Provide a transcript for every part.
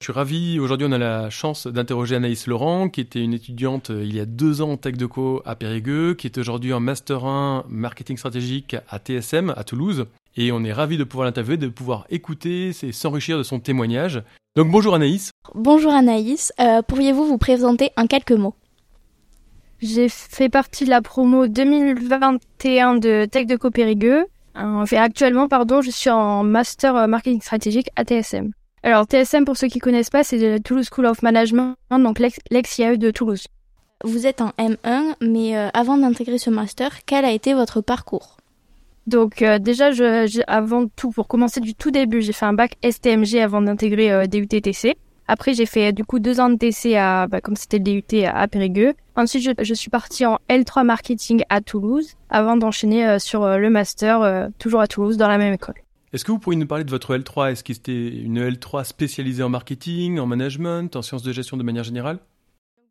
Je suis ravi. Aujourd'hui, on a la chance d'interroger Anaïs Laurent, qui était une étudiante euh, il y a deux ans en Tech Deco à Périgueux, qui est aujourd'hui en Master 1 Marketing Stratégique à TSM à Toulouse. Et on est ravi de pouvoir l'interviewer, de pouvoir écouter et s'enrichir de son témoignage. Donc bonjour Anaïs. Bonjour Anaïs. Euh, pourriez-vous vous présenter en quelques mots? J'ai fait partie de la promo 2021 de Tech Deco Périgueux. Enfin, actuellement, pardon, je suis en Master Marketing Stratégique à TSM. Alors TSM, pour ceux qui connaissent pas, c'est la Toulouse School of Management, donc l'ex-IAE de Toulouse. Vous êtes en M1, mais euh, avant d'intégrer ce master, quel a été votre parcours? Donc euh, déjà, je, avant tout, pour commencer du tout début, j'ai fait un bac STMG avant d'intégrer euh, DUT-TC. Après, j'ai fait du coup deux ans de TC à, bah, comme c'était le DUT à, Périgueux. Ensuite, je, je, suis partie en L3 marketing à Toulouse, avant d'enchaîner sur le master, toujours à Toulouse, dans la même école. Est-ce que vous pourriez nous parler de votre L3 Est-ce que c'était une L3 spécialisée en marketing, en management, en sciences de gestion de manière générale?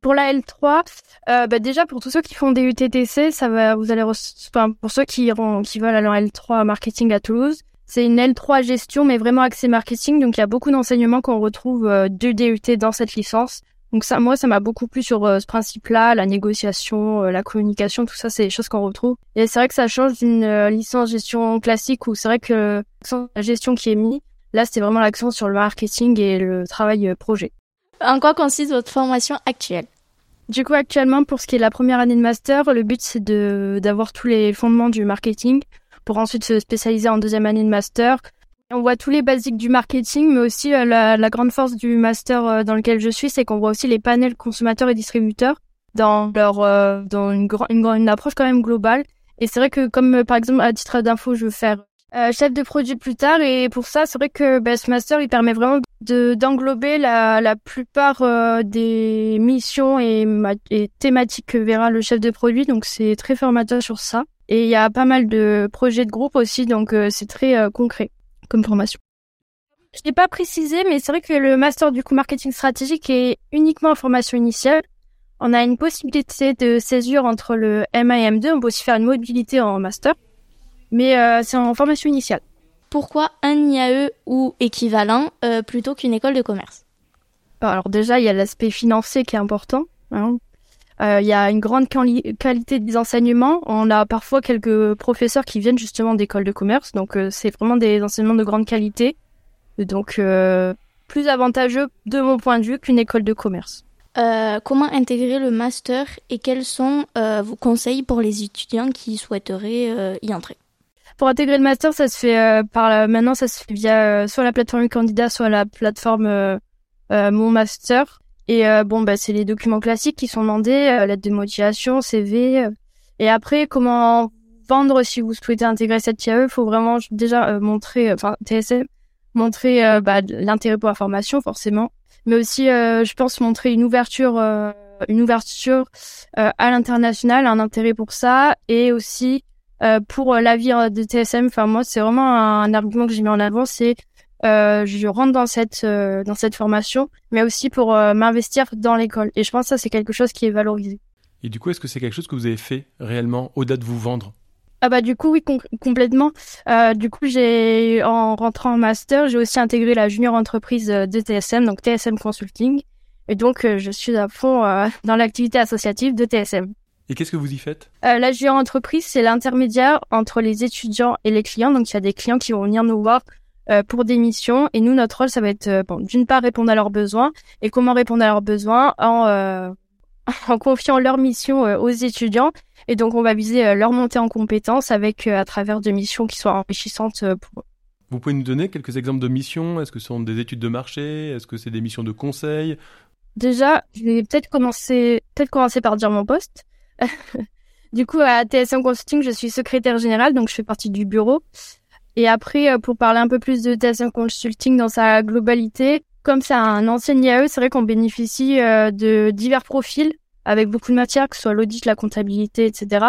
Pour la L3, euh, bah déjà pour tous ceux qui font des UTTC, ça va, vous allez, pour ceux qui veulent aller en L3 marketing à Toulouse, c'est une L3 gestion, mais vraiment axée marketing. Donc il y a beaucoup d'enseignements qu'on retrouve euh, de DUT dans cette licence. Donc ça, moi, ça m'a beaucoup plu sur euh, ce principe-là, la négociation, euh, la communication, tout ça, c'est des choses qu'on retrouve. Et c'est vrai que ça change d'une euh, licence gestion classique où c'est vrai que la gestion qui est mise, là, c'était vraiment l'accent sur le marketing et le travail projet. En quoi consiste votre formation actuelle? Du coup, actuellement, pour ce qui est de la première année de master, le but, c'est de d'avoir tous les fondements du marketing pour ensuite se spécialiser en deuxième année de master on voit tous les basiques du marketing, mais aussi euh, la, grande force du master euh, dans lequel je suis, c'est qu'on voit aussi les panels consommateurs et distributeurs dans leur euh, dans une, une, une approche quand même globale. Et c'est vrai que comme par exemple à titre d'info, je veux faire chef de produit plus tard, et pour ça, c'est vrai que bah, ce master il permet vraiment de d'englober la, la plupart des missions et, et thématiques que verra le chef de produit. Donc c'est très formateur sur ça. Et il y a pas mal de projets de groupe aussi, donc c'est très concret comme formation. Je n'ai pas précisé, mais c'est vrai que le master du coup marketing stratégique est uniquement en formation initiale. On a une possibilité de césure entre le M1 et M2. On peut aussi faire une mobilité en master, mais euh, c'est en formation initiale. Pourquoi un IAE ou équivalent euh, plutôt qu'une école de commerce? Alors déjà, il y a l'aspect financier qui est important. Hein. Euh, il y a une grande qualité des enseignements. On a parfois quelques professeurs qui viennent justement d'écoles de commerce, donc euh, c'est vraiment des enseignements de grande qualité. Donc euh, plus avantageux de mon point de vue qu'une école de commerce. comment intégrer le master et quels sont vos conseils pour les étudiants qui souhaiteraient y entrer? Pour intégrer le master, ça se fait par maintenant, ça se fait via soit la plateforme candidat, soit la plateforme Mon Master. Et euh, bon, bah, c'est les documents classiques qui sont demandés, euh, lettre de motivation, CV. Euh. et après, comment vendre si vous souhaitez intégrer cette IAE, il faut vraiment déjà montrer, enfin TSM, montrer bah, l'intérêt pour la formation forcément, mais aussi, je pense, montrer une ouverture, une ouverture à l'international, un intérêt pour ça, et aussi pour l'avenir de TSM. Enfin moi, c'est vraiment un argument que j'ai mis en avant, c'est euh, je rentre dans cette euh, dans cette formation, mais aussi pour euh, m'investir dans l'école. Et je pense que ça c'est quelque chose qui est valorisé. Et du coup, est-ce que c'est quelque chose que vous avez fait réellement au-delà de vous vendre? Ah bah du coup oui complètement. du coup j'ai en rentrant en master, j'ai aussi intégré la junior entreprise de TSM, donc TSM Consulting. Et donc je suis à fond dans l'activité associative de TSM. Et qu'est-ce que vous y faites? La junior entreprise, c'est l'intermédiaire entre les étudiants et les clients. Donc il y a des clients qui vont venir nous voir euh, pour des missions. Et nous, notre rôle, ça va être, euh, bon, d'une part, répondre à leurs besoins. Et comment répondre à leurs besoins en, euh, en confiant leurs missions aux étudiants. Et donc, on va viser leur montée en compétences avec, à travers des missions qui soient enrichissantes pour eux. Vous pouvez nous donner quelques exemples de missions? Est-ce que ce sont des études de marché? Est-ce que c'est des missions de conseil? Déjà, je vais peut-être commencer, peut-être commencer par dire mon poste. du coup, à TSM Consulting, je suis secrétaire générale, donc je fais partie du bureau. Et après, euh, pour parler un peu plus de TSM Consulting dans sa globalité, comme c'est un ancien IAE, c'est vrai qu'on bénéficie euh, de divers profils avec beaucoup de matières, que ce soit l'audit, la comptabilité, etc.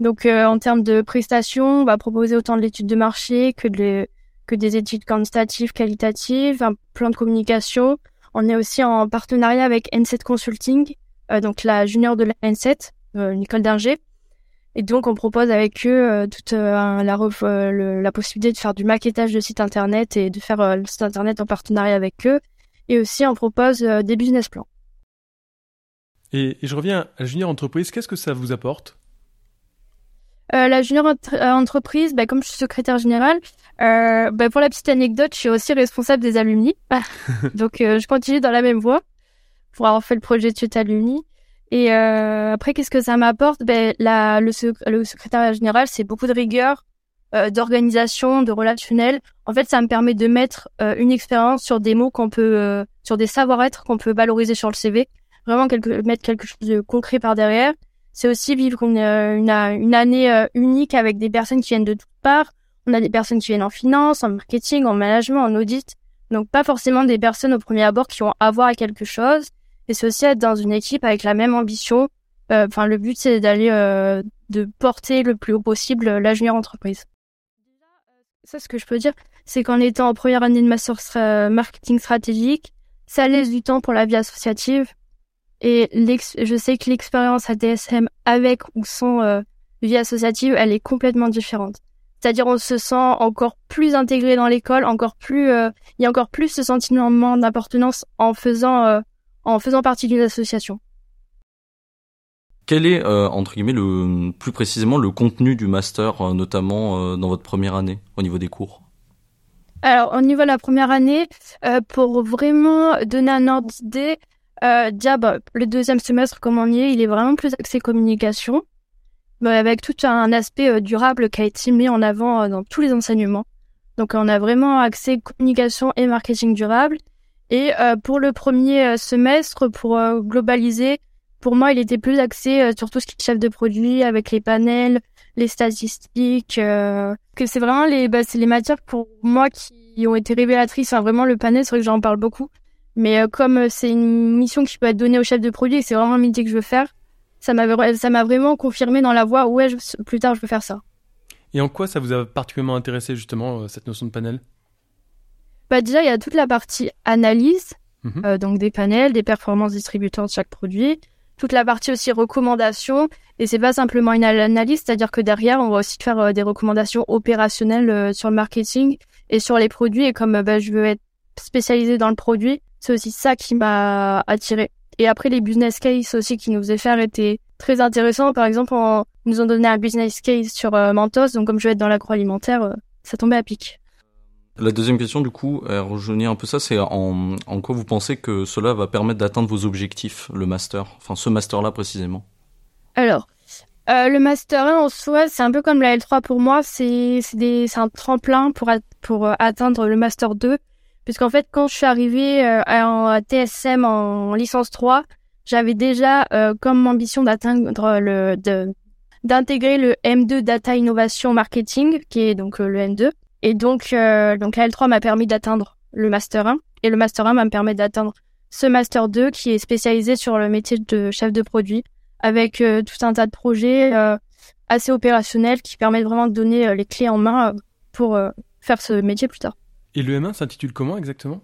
Donc en termes de prestations, on va proposer autant de l'étude de marché que de que des études quantitatives, qualitatives, un plan de communication. On est aussi en partenariat avec N7 Consulting, donc la junior de la N7, une école d'ingé. Et donc, on propose avec eux euh, toute euh, la, euh, la possibilité de faire du maquettage de site internet et de faire le site internet en partenariat avec eux. Et aussi, on propose des business plans. Et, je reviens à la junior entreprise. Qu'est-ce que ça vous apporte? La junior entreprise, bah, comme je suis secrétaire générale, bah, pour la petite anecdote, je suis aussi responsable des alumni. Donc, je continue dans la même voie pour avoir fait le projet de chute alumni. Et euh, après, qu'est-ce que ça m'apporte? Ben, la, le, le, secrétariat général, c'est beaucoup de rigueur, euh, d'organisation, de relationnel. En fait, ça me permet de mettre euh, une expérience sur des mots qu'on peut, euh, sur des savoir-être qu'on peut valoriser sur le CV. Vraiment quelque, mettre quelque chose de concret par derrière. C'est aussi vivre une, une, une année unique avec des personnes qui viennent de toutes parts. On a des personnes qui viennent en finance, en marketing, en management, en audit. Donc pas forcément des personnes au premier abord qui ont à voir à quelque chose et c'est aussi être dans une équipe avec la même ambition. Euh, enfin, le but c'est d'aller euh, de porter le plus haut possible la junior entreprise. Ça, ce que je peux dire, c'est qu'en étant en première année de master marketing stratégique, ça laisse du temps pour la vie associative. Et je sais que l'expérience à DSM avec ou sans euh, vie associative, elle est complètement différente. C'est-à-dire on se sent encore plus intégré dans l'école, encore plus, il y a encore plus ce sentiment d'appartenance en faisant en faisant partie d'une association. Quel est, euh, entre guillemets, le, plus précisément le contenu du master, euh, notamment euh, dans votre première année, au niveau des cours? Alors, au niveau de la première année, pour vraiment donner un ordre d'idée, déjà, bah, le deuxième semestre, comme on y est, il est vraiment plus axé communication, avec tout un aspect durable qui a été mis en avant dans tous les enseignements. Donc, on a vraiment axé communication et marketing durable. Et euh, pour le premier euh, semestre, pour euh, globaliser, pour moi, il était plus axé sur tout ce qui est chef de produit, avec les panels, les statistiques. que c'est vraiment les, bah, c'est les matières pour moi qui ont été révélatrices. Enfin, vraiment, le panel, c'est vrai que j'en parle beaucoup. Mais comme c'est une mission qui peut être donnée au chef de produit c'est vraiment un métier que je veux faire, ça m'a ça m'a vraiment confirmé dans la voie ouais, plus tard, je veux faire ça. Et en quoi ça vous a particulièrement intéressé justement cette notion de panel? Bah déjà, il y a toute la partie analyse, mhm. euh, donc des panels, des performances distributeurs de chaque produit, toute la partie aussi recommandation, et c'est pas simplement une analyse, c'est-à-dire que derrière, on va aussi faire euh, des recommandations opérationnelles euh, sur le marketing et sur les produits, et comme bah, je veux être spécialisée dans le produit, c'est aussi ça qui m'a attiré. Et après, les business cases aussi qui nous faisaient faire étaient très intéressants. Par exemple, on nous ont donné un business case sur Mentos, donc comme je vais être dans l'agroalimentaire, ça tombait à pic. La deuxième question, du coup, rejoignait un peu ça, c'est en, en quoi vous pensez que cela va permettre d'atteindre vos objectifs, le master, enfin ce master-là précisément? Alors, euh, le master 1 en soi, c'est un peu comme la L3 pour moi, c'est un tremplin pour, pour euh, atteindre le master 2, puisqu'en fait, quand je suis arrivée euh, à, TSM en, licence 3, j'avais déjà comme ambition d'atteindre le d'intégrer le M2 Data Innovation Marketing, qui est donc le M2. Et donc, euh, donc la L3 m'a permis d'atteindre le Master 1. Et le Master 1 m'a permis d'atteindre ce Master 2 qui est spécialisé sur le métier de chef de produit avec euh, tout un tas de projets euh, assez opérationnels qui permettent vraiment de donner les clés en main pour faire ce métier plus tard. Et le M1 s'intitule comment exactement?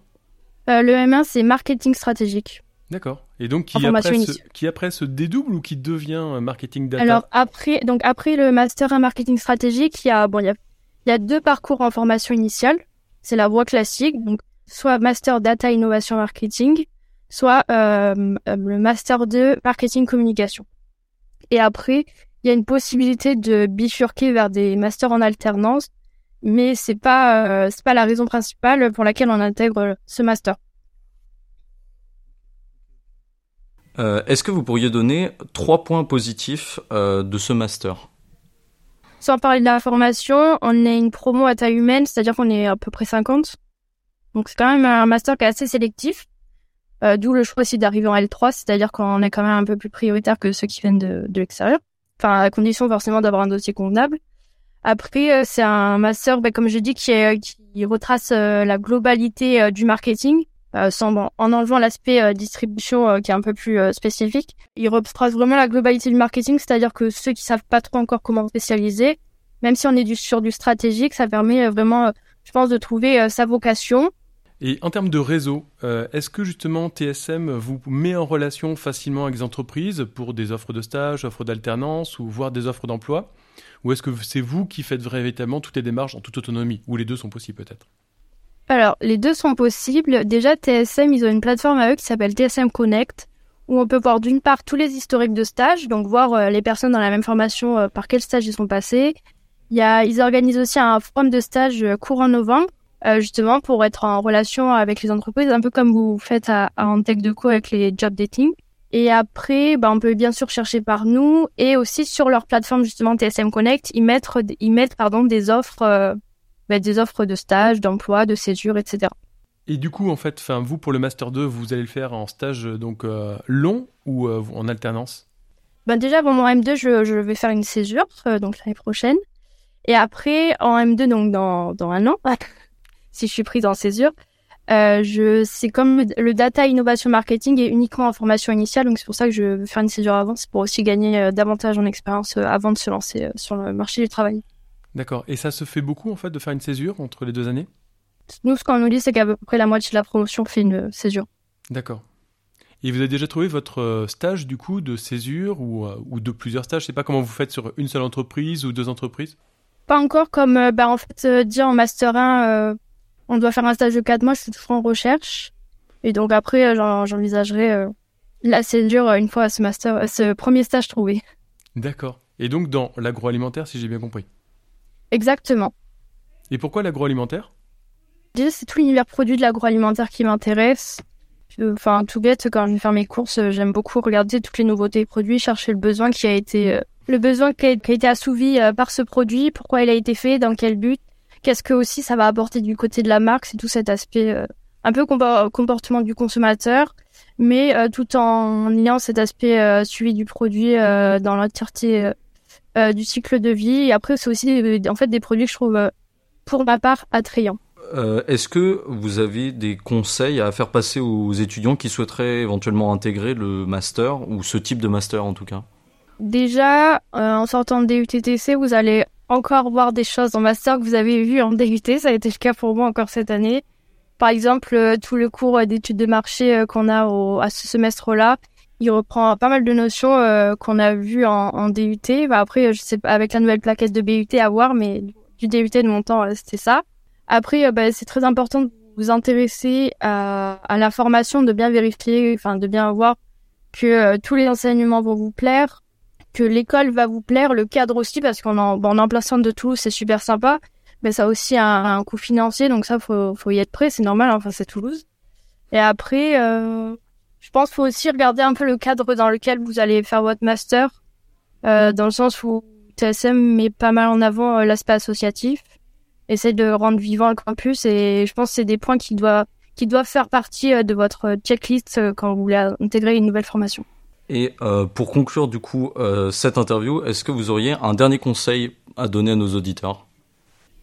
Le M1, c'est marketing stratégique. D'accord. Et donc qui après, se, qui après se dédouble ou qui devient marketing data? Alors après, donc après le master 1 marketing stratégique, il y a bon, il y a il y a deux parcours en formation initiale. C'est la voie classique, donc soit Master Data Innovation Marketing, soit euh, euh le Master 2 Marketing Communication. Et après, il y a une possibilité de bifurquer vers des masters en alternance, mais c'est pas euh, pas la raison principale pour laquelle on intègre ce master. Est-ce que vous pourriez donner trois points positifs de ce master? Sans parler de la formation, on est une promo à taille humaine, c'est-à-dire qu'on est à peu près 50. Donc c'est quand même un master qui est assez sélectif. Euh, D'où le choix aussi d'arriver en L3, c'est-à-dire qu'on est quand même un peu plus prioritaire que ceux qui viennent de, l'extérieur. Enfin, à condition forcément d'avoir un dossier convenable. Après, euh, c'est un master, ben, comme je dis, qui, qui retrace euh, la globalité du marketing sans, en enlevant l'aspect distribution qui est un peu plus spécifique. Il retrace vraiment la globalité du marketing, c'est-à-dire que ceux qui savent pas trop encore comment spécialiser, même si on est du, sur du stratégique, ça permet vraiment, je pense, de trouver sa vocation. Et en termes de réseau, euh, est-ce que justement TSM vous met en relation facilement avec les entreprises pour des offres de stage, offres d'alternance ou voire des offres d'emploi? Ou est-ce que c'est vous qui faites véritablement toutes les démarches en toute autonomie? Ou les deux sont possibles peut-être? Alors, les deux sont possibles. Déjà, TSM, ils ont une plateforme à eux qui s'appelle TSM Connect, où on peut voir d'une part tous les historiques de stage, donc voir euh, les personnes dans la même formation euh, par quel stage ils sont passés. Il y a, ils organisent aussi un forum de stage courant novembre euh, justement pour être en relation avec les entreprises, un peu comme vous faites à, en tech de co avec les job dating. Et après, bah, on peut bien sûr chercher par nous et aussi sur leur plateforme justement TSM Connect, ils mettent, ils mettent pardon des offres, euh, bah, des offres de stage, d'emploi, de césure, etc. Et du coup, en fait, vous pour le master 2, vous allez le faire en stage donc euh, long ou en alternance? Ben déjà, pour mon M2, je, je vais faire une césure donc l'année prochaine. Et après, en M2, donc dans, dans un an, si je suis prise en césure. Euh, je, c'est comme le data innovation marketing est uniquement en formation initiale, donc c'est pour ça que je veux faire une césure avant, c'est pour aussi gagner euh, davantage en expérience euh, avant de se lancer sur le marché du travail. D'accord. Et ça se fait beaucoup en fait de faire une césure entre les deux années? Nous, ce qu'on nous dit, c'est qu'à peu près la moitié de la promotion fait une césure. D'accord. Et vous avez déjà trouvé votre stage du coup de césure ou, ou de plusieurs stages? Je sais pas comment vous faites sur une seule entreprise ou deux entreprises? Pas encore, comme bah, en fait dit en master 1 on doit faire un stage de 4 mois, je suis toujours en recherche. Et donc après, euh, j'envisagerai euh, la césure une fois ce master, ce premier stage trouvé. D'accord. Et donc dans l'agroalimentaire, si j'ai bien compris? Exactement. Et pourquoi l'agroalimentaire? Déjà, c'est tout l'univers produit de l'agroalimentaire qui m'intéresse. Enfin, tout bête, quand je vais faire mes courses, j'aime beaucoup regarder toutes les nouveautés produits, chercher le besoin qui a été, euh, le besoin qui a été assouvi par ce produit, pourquoi il a été fait, dans quel but qu'est-ce que aussi ça va apporter du côté de la marque, c'est tout cet aspect euh, un peu comportement du consommateur, mais euh, tout en ayant cet aspect euh, suivi du produit dans l'entièreté du cycle de vie. Et après, c'est aussi en fait des produits que je trouve, pour ma part, attrayants. Est-ce que vous avez des conseils à faire passer aux étudiants qui souhaiteraient éventuellement intégrer le master ou ce type de master en tout cas? Déjà, en sortant de DUTTC, vous allez encore voir des choses dans master que vous avez vues en DUT. Ça a été le cas pour moi encore cette année. Par exemple, euh, tout le cours euh, d'études de marché euh, qu'on a au, à ce semestre-là, il reprend pas mal de notions qu'on a vues en, en DUT. Bah, après, je sais pas, avec la nouvelle plaquette de BUT à voir, mais du DUT de mon temps, c'était ça. Après, bah, c'est très important de vous intéresser à, à la de bien vérifier, enfin, de bien voir que tous les enseignements vont vous plaire, que l'école va vous plaire, le cadre aussi, parce qu'on en, bon, en centre de Toulouse, c'est super sympa, mais ça a aussi un, coût financier, donc ça, faut, faut y être prêt, c'est normal, enfin, c'est Toulouse. Et après, euh, je pense qu'il faut aussi regarder un peu le cadre dans lequel vous allez faire votre master, euh, dans le sens où TSM met pas mal en avant euh, l'aspect associatif, essaie de rendre vivant le campus, et je pense que c'est des points qui doivent, qui doivent faire partie de votre checklist quand vous voulez intégrer une nouvelle formation. Et euh, pour conclure du coup euh, cette interview, est-ce que vous auriez un dernier conseil à donner à nos auditeurs?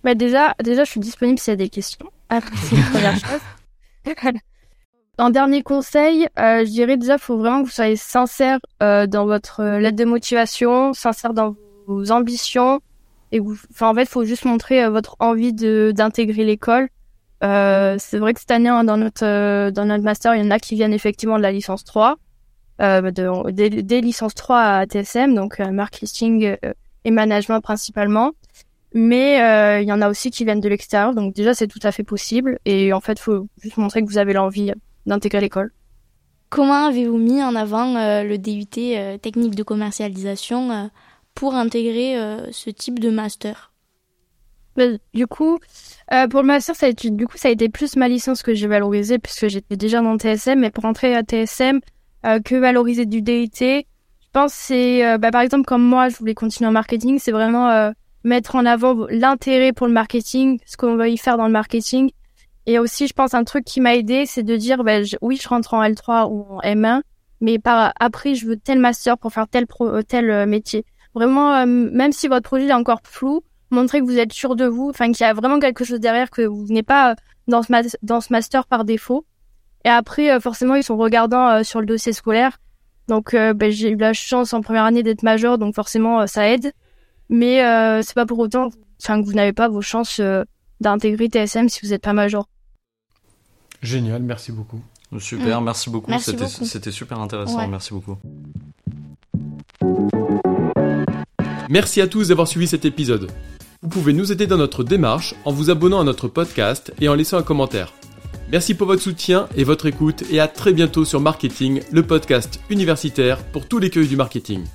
Bah déjà, déjà, je suis disponible s'il y a des questions. c'est la première chose. Un dernier conseil, euh, je dirais déjà, faut vraiment que vous soyez sincère euh, dans votre lettre de motivation, sincère dans vos ambitions. Et vous, enfin, en fait, faut juste montrer votre envie de d'intégrer l'école. c'est vrai que cette année, hein, dans notre dans notre master, il y en a qui viennent effectivement de la licence 3 euh, de, des, licences 3 à TSM, donc euh, marketing euh, et management principalement. Mais il y en a aussi qui viennent de l'extérieur, donc déjà c'est tout à fait possible. Et en fait, faut juste montrer que vous avez l'envie d'intégrer l'école. Comment avez-vous mis en avant le DUT technique de commercialisation pour intégrer ce type de master? Ben, Du coup, pour le master, ça a été, du coup, ça a été plus ma licence que j'ai valorisée puisque j'étais déjà dans TSM. Mais pour entrer à TSM, euh, que valoriser du DIT. Je pense c'est, euh, bah, par exemple, comme moi, je voulais continuer en marketing, c'est vraiment euh, mettre en avant l'intérêt pour le marketing, ce qu'on va y faire dans le marketing. Et aussi, je pense un truc qui m'a aidé, c'est de dire, bah, oui, je rentre en L3 ou en M1, mais par après, je veux tel master pour faire tel pro, tel métier. Vraiment, même si votre projet est encore flou, montrer que vous êtes sûr de vous, enfin qu'il y a vraiment quelque chose derrière, que vous venez pas dans ce, dans ce master par défaut. Et après, forcément, ils sont regardants sur le dossier scolaire. Donc, ben, j'ai eu la chance en première année d'être major, donc forcément, ça aide. Mais c'est pas pour autant que vous n'avez pas vos chances d'intégrer TSM si vous n'êtes pas major. Génial, merci beaucoup. Super, mm. merci beaucoup. C'était super intéressant. Merci beaucoup. Merci à tous d'avoir suivi cet épisode. Vous pouvez nous aider dans notre démarche en vous abonnant à notre podcast et en laissant un commentaire. Merci pour votre soutien et votre écoute et à très bientôt sur Marketing, le podcast universitaire pour tous les cueils du marketing.